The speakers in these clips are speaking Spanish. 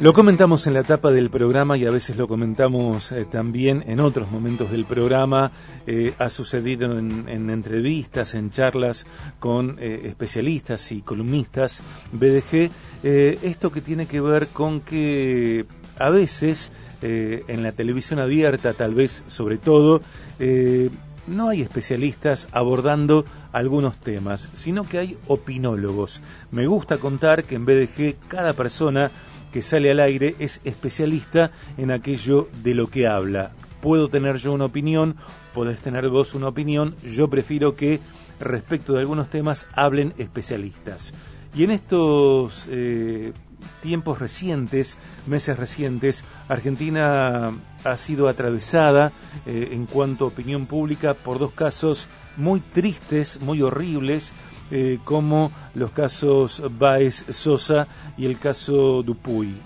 Lo comentamos en la etapa del programa y a veces lo comentamos eh, también en otros momentos del programa. Eh, ha sucedido en, entrevistas, en charlas con eh, especialistas y columnistas BDG, esto que tiene que ver con que a veces en la televisión abierta, tal vez sobre todo, no hay especialistas abordando algunos temas, sino que hay opinólogos. Me gusta contar que en BDG cada persona que sale al aire es especialista en aquello de lo que habla. Puedo tener yo una opinión, podés tener vos una opinión, yo prefiero que respecto de algunos temas hablen especialistas. Y en estos eh, tiempos recientes, meses recientes, Argentina ha sido atravesada eh, en cuanto a opinión pública por dos casos muy tristes, muy horribles, eh, como los casos Baez Sosa y el caso Dupuy.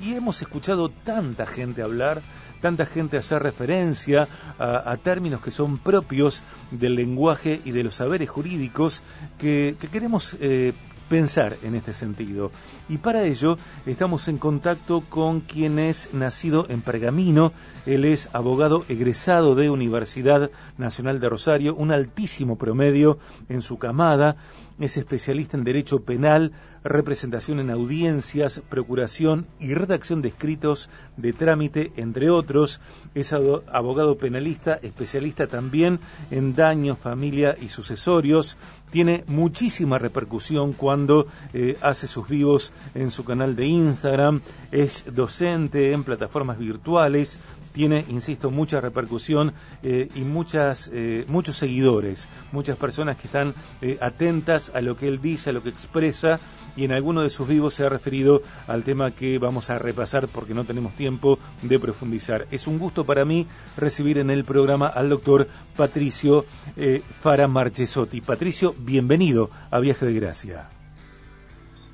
Y hemos escuchado tanta gente hablar, tanta gente hacer referencia a, términos que son propios del lenguaje y de los saberes jurídicos que, queremos eh, pensar en este sentido. Y para ello estamos en contacto con quien es nacido en Pergamino. Él es abogado egresado de Universidad Nacional de Rosario, un altísimo promedio en su camada. Es especialista en Derecho Penal, representación en audiencias, procuración y redacción de escritos de trámite, entre otros. Es abogado penalista, especialista también en daño, familia y sucesorios. Tiene muchísima repercusión cuando eh, hace sus vivos en su canal de Instagram. Es docente en plataformas virtuales. Tiene, insisto, mucha repercusión eh, y muchas, eh, muchos seguidores, muchas personas que están atentas a lo que él dice, a lo que expresa y en alguno de sus vivos se ha referido al tema que vamos a repasar porque no tenemos tiempo de profundizar. Es un gusto para mí recibir en el programa al doctor Patricio eh, Fara Marchesotti. Patricio, bienvenido a Viaje de Gracia.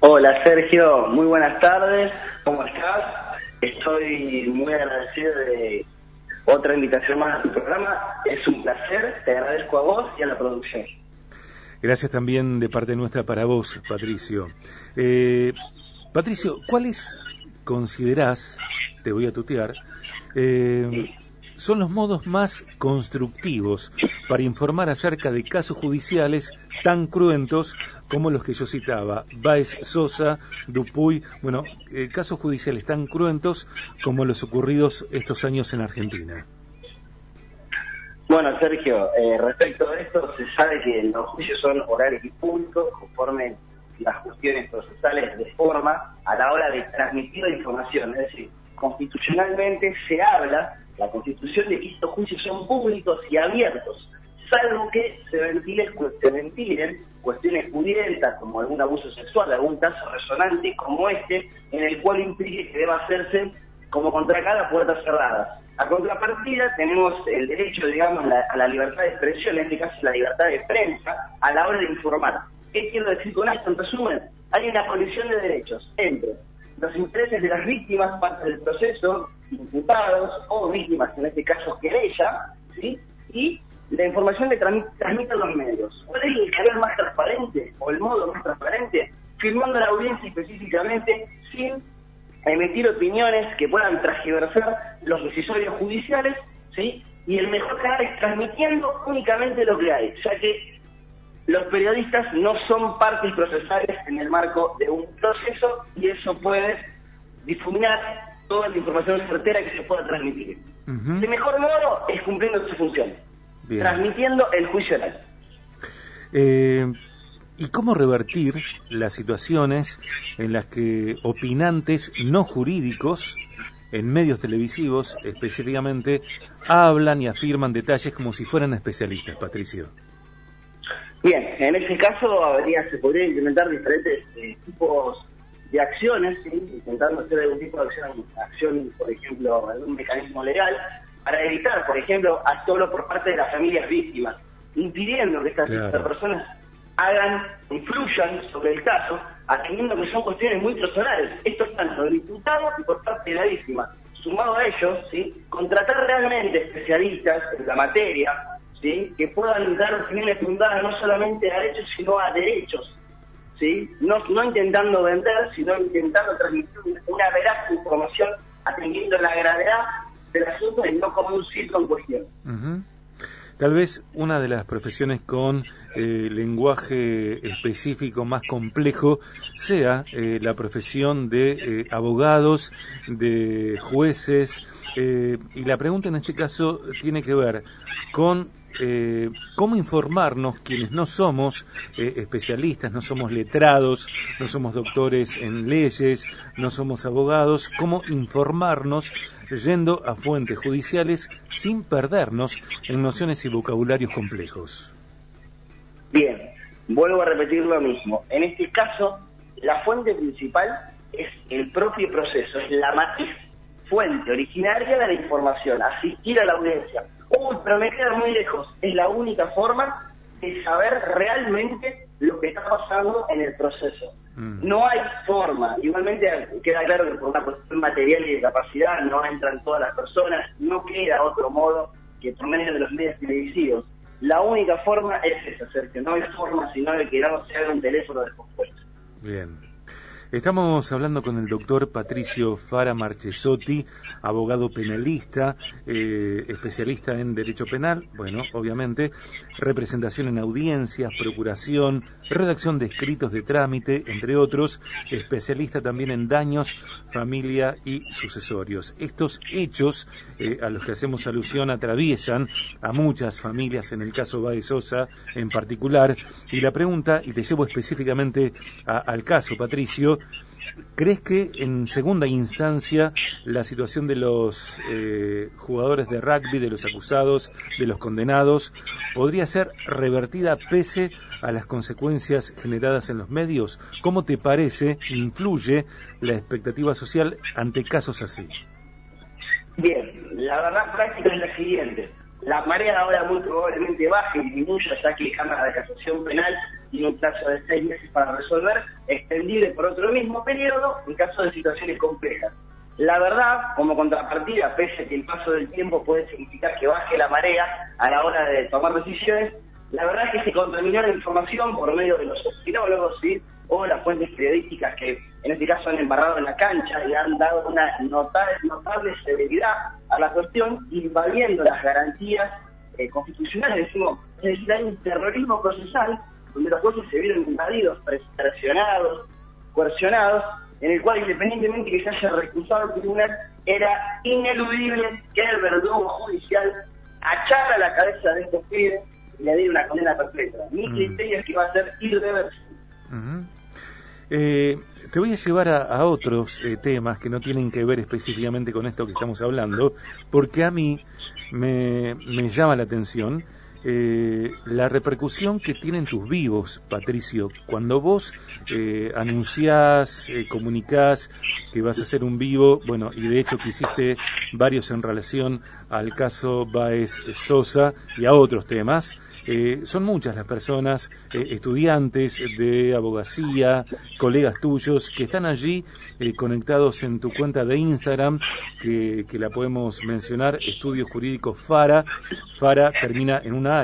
Hola Sergio, muy buenas tardes, ¿cómo estás? Estoy muy agradecido de otra invitación más a tu programa. Es un placer, te agradezco a vos y a la producción. Gracias también de parte nuestra para vos, Patricio. Eh, Patricio, ¿cuáles considerás, te voy a tutear, eh, son los modos más constructivos para informar acerca de casos judiciales tan cruentos como los que yo citaba, Baez Sosa, Dupuy, bueno, eh, casos judiciales tan cruentos como los ocurridos estos años en Argentina. Bueno, Sergio, eh, respecto a esto, se sabe que los juicios son orales y públicos conforme las cuestiones procesales de forma a la hora de transmitir la información. Es decir, constitucionalmente se habla, la constitución de que estos juicios son públicos y abiertos, salvo que se ventilen, se ventilen cuestiones pudientas como algún abuso sexual, algún caso resonante como este, en el cual implique que deba hacerse como contra cada puerta cerrada. A contrapartida tenemos el derecho, digamos, a la libertad de expresión, en este caso la libertad de prensa, a la hora de informar. ¿Qué quiero decir con esto? En resumen, hay una colisión de derechos entre los intereses de las víctimas, parte del proceso, imputados o víctimas, en este caso querella, ¿sí? y la información que transmiten los medios. ¿Cuál es el canal más transparente o el modo más transparente? Firmando la audiencia específicamente sin emitir opiniones que puedan transversar los decisorios judiciales, ¿sí? Y el mejor canal es transmitiendo únicamente lo que hay, ya que los periodistas no son partes procesales en el marco de un proceso y eso puede difuminar toda la información certera que se pueda transmitir. El mejor modo es cumpliendo su función, transmitiendo el juicio oral. Eh, y cómo revertir las situaciones en las que opinantes no jurídicos en medios televisivos específicamente hablan y afirman detalles como si fueran especialistas, Patricio. Bien, en ese caso habría, se podría implementar diferentes eh, tipos de acciones, intentando hacer algún tipo de acción, acción, por ejemplo, algún mecanismo legal, para evitar, por ejemplo, solo por parte de las familias víctimas, impidiendo que estas personas hagan, influyan sobre el caso, atendiendo que son cuestiones muy personales. Esto es tanto del imputado y por parte de la víctima. Sumado a ello, ¿sí? contratar realmente especialistas en la materia, ¿sí? que puedan dar opiniones fundadas no solamente a hechos, sino a derechos. ¿sí? No, no intentando vender, sino intentando transmitir una veraz información atendiendo la gravedad del asunto y no como un circo en cuestión. Tal vez una de las profesiones con eh, lenguaje específico más complejo sea eh, la profesión de eh, abogados, de jueces, y la pregunta en este caso tiene que ver con eh, cómo informarnos quienes no somos eh, especialistas, no somos letrados, no somos doctores en leyes, no somos abogados, cómo informarnos yendo a fuentes judiciales sin perdernos en nociones y vocabularios complejos. Bien, vuelvo a repetir lo mismo. En este caso, la fuente principal es el propio proceso, es la matriz fuente originaria de la información, asistir a la audiencia uy, pero me queda muy lejos. Es la única forma de saber realmente lo que está pasando en el proceso. Mm. No hay forma. Igualmente queda claro que por una cuestión material y de capacidad no entran todas las personas, no queda otro modo que por medio de los medios televisivos. La única forma es esa, Sergio. No hay forma sino de que no se haga un teléfono de. Bien. Estamos hablando con el doctor Patricio Fara Marchesotti, abogado penalista, eh, especialista en derecho penal, bueno, obviamente, representación en audiencias, procuración, redacción de escritos de trámite, entre otros, especialista también en daños, familia y sucesorios. Estos hechos eh, a los que hacemos alusión atraviesan a muchas familias, en el caso Baez Sosa en particular, y la pregunta, y te llevo específicamente al caso, Patricio, ¿Crees que en segunda instancia la situación de los eh, jugadores de rugby, de los acusados, de los condenados, podría ser revertida pese a las consecuencias generadas en los medios? ¿Cómo te parece influye la expectativa social ante casos así? Bien, la verdad práctica es la siguiente. La marea ahora muy probablemente baje y disminuya, ya que Cámara de Casación Penal tiene un plazo de seis meses para resolver, extendible por otro mismo periodo en caso de situaciones complejas. La verdad, como contrapartida, pese a que el paso del tiempo puede significar que baje la marea a la hora de tomar decisiones, la verdad es que se contaminó la información por medio de los opinólogos ¿sí? o las fuentes periodísticas que en este caso han embarrado en la cancha y han dado una notable, notable severidad a la cuestión, invadiendo las garantías eh, constitucionales. Decimos, es decir, un terrorismo procesal donde los jueces se vieron invadidos, presionados, coercionados, en el cual independientemente que se haya recusado el tribunal, era ineludible que el verdugo judicial achara la cabeza de estos pibes y le diera una condena perfecta. Mi mm. criterio es que va a ser irreversible. Eh, te voy a llevar a, otros eh, temas que no tienen que ver específicamente con esto que estamos hablando, porque a mí me, llama la atención eh, la repercusión que tienen tus vivos, Patricio. Cuando vos eh, anunciás, comunicás que vas a hacer un vivo, bueno, y de hecho que hiciste varios en relación al caso Baez Sosa y a otros temas, eh, son muchas las personas, eh, estudiantes de abogacía, colegas tuyos, que están allí eh, conectados en tu cuenta de Instagram, que, la podemos mencionar, Estudios Jurídicos FARA. FARA termina en una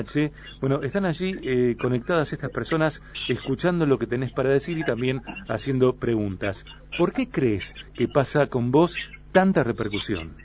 Bueno, están allí conectadas estas personas, escuchando lo que tenés para decir y también haciendo preguntas. ¿Por qué crees que pasa con vos tanta repercusión?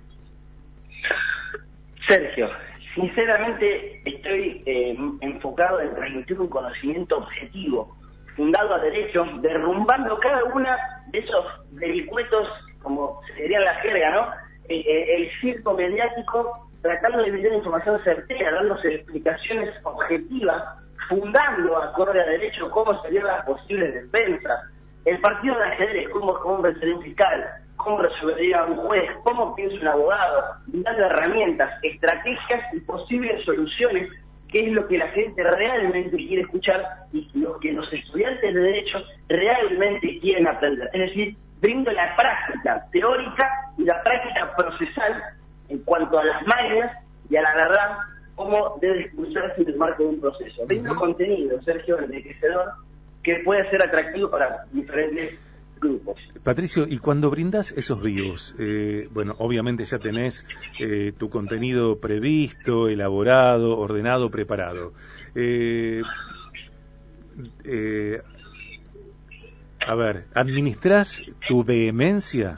Sergio, Sinceramente estoy eh, enfocado en transmitir un conocimiento objetivo, fundado a derecho, derrumbando cada una de esos vericuetos, como sería la jerga, ¿no? Eh, eh, el circo mediático, tratando de vender información certera, dándose explicaciones objetivas, fundando acorde a derecho cómo serían las posibles defensas. El partido de ajedrez, cómo, vencer un fiscal, cómo resolvería un juez, cómo piensa un abogado, dando herramientas, estrategias y posibles soluciones, que es lo que la gente realmente quiere escuchar y lo que los estudiantes de Derecho realmente quieren aprender. Es decir, brindo la práctica teórica y la práctica procesal en cuanto a las máquinas y a la verdad, cómo debe expulsarse en el marco de un proceso. Brindo contenido, Sergio, enriquecedor, que puede ser atractivo para diferentes Patricio, y cuando brindas esos vivos, eh, bueno, obviamente ya tenés eh, tu contenido previsto, elaborado, ordenado, preparado. Eh, a ver, ¿administras tu vehemencia?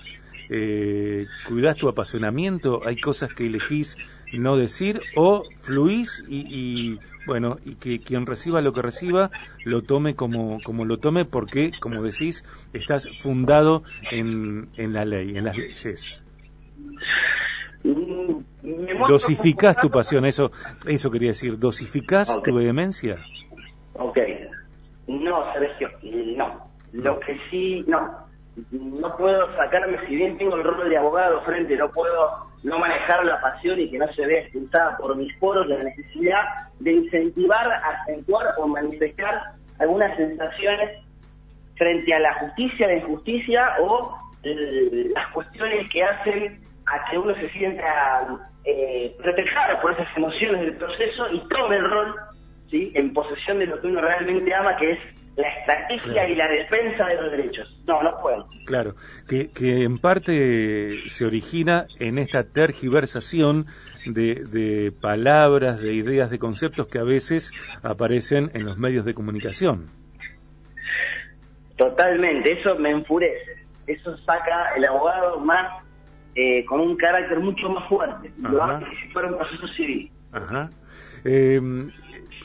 Eh, ¿Cuidas tu apasionamiento? ¿Hay cosas que elegís no decir o fluís y, bueno, y que quien reciba lo que reciba lo tome como, como lo tome porque, como decís, estás fundado en, en la ley, en las leyes. Mm, ¿Dosificás tu pasión? Eso, eso quería decir, ¿dosificás tu vehemencia? Ok. No, Sergio, no. Lo que sí, no. No puedo sacarme, si bien tengo el rol de abogado frente, no puedo no manejar la pasión y que no se vea expulsada por mis poros la necesidad de incentivar, acentuar o manifestar algunas sensaciones frente a la justicia, la injusticia o eh, las cuestiones que hacen a que uno se sienta eh, protegido por esas emociones del proceso y tome el rol ¿sí? en posesión de lo que uno realmente ama, que es la estrategia y la defensa de los derechos. No, no puedo. Claro, que, que en parte se origina en esta tergiversación de, de palabras, de ideas, de conceptos que a veces aparecen en los medios de comunicación. Totalmente, eso me enfurece. Eso saca el abogado más eh, con un carácter mucho más fuerte. Lo hace si fuera un proceso civil. Ajá. Eh,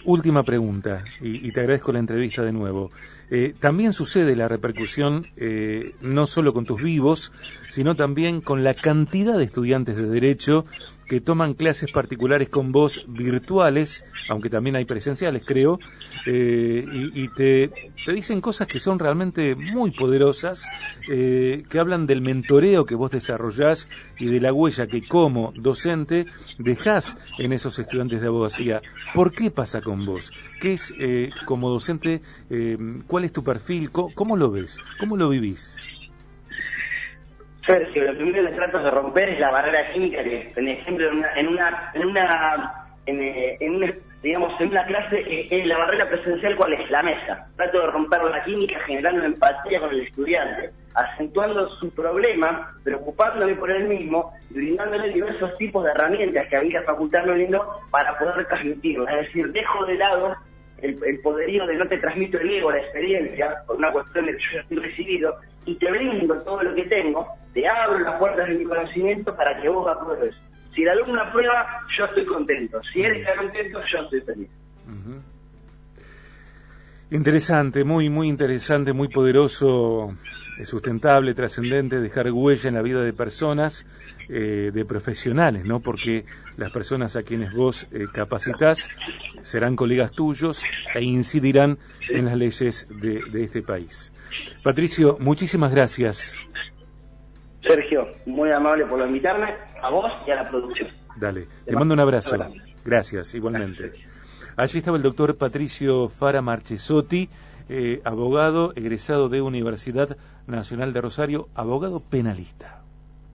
Última pregunta, y, te agradezco la entrevista de nuevo. Eh, también sucede la repercusión eh, no solo con tus vivos, sino también con la cantidad de estudiantes de derecho que toman clases particulares con vos virtuales, aunque también hay presenciales, creo, eh, y, te, te, dicen cosas que son realmente muy poderosas, eh, que hablan del mentoreo que vos desarrollás y de la huella que como docente dejás en esos estudiantes de abogacía. ¿Por qué pasa con vos? ¿Qué es eh, como docente? ¿Cuál es tu perfil? ¿Cómo, lo ves? ¿Cómo lo vivís? Sergio, lo primero que trato de romper es la barrera química que, por ejemplo, en una, en una, en una, en, una digamos, en una clase, eh, la barrera presencial, ¿cuál es? La mesa. Trato de romper la química generando empatía con el estudiante, acentuando su problema, preocupándome por él mismo, brindándole diversos tipos de herramientas que había facultad lindo para poder transmitirlo. Es decir, dejo de lado el, poderío de no te transmito el ego, la experiencia, por una cuestión de que yo ya estoy recibido, y te brindo todo lo que tengo, te abro las puertas de mi conocimiento para que vos apruebes. Si el alumno aprueba, yo estoy contento. Si él está contento, yo estoy feliz. Interesante, muy, muy interesante, muy poderoso, sustentable, trascendente, dejar huella en la vida de personas, eh, de profesionales, ¿no? Porque las personas a quienes vos eh, capacitas serán colegas tuyos e incidirán en las leyes de, de este país. Patricio, muchísimas gracias. Sergio, muy amable por invitarme, a vos y a la producción. Dale, te, mando un abrazo. Gracias, igualmente. Allí estaba el doctor Patricio Fara Marchesotti, eh, abogado egresado de Universidad Nacional de Rosario, abogado penalista.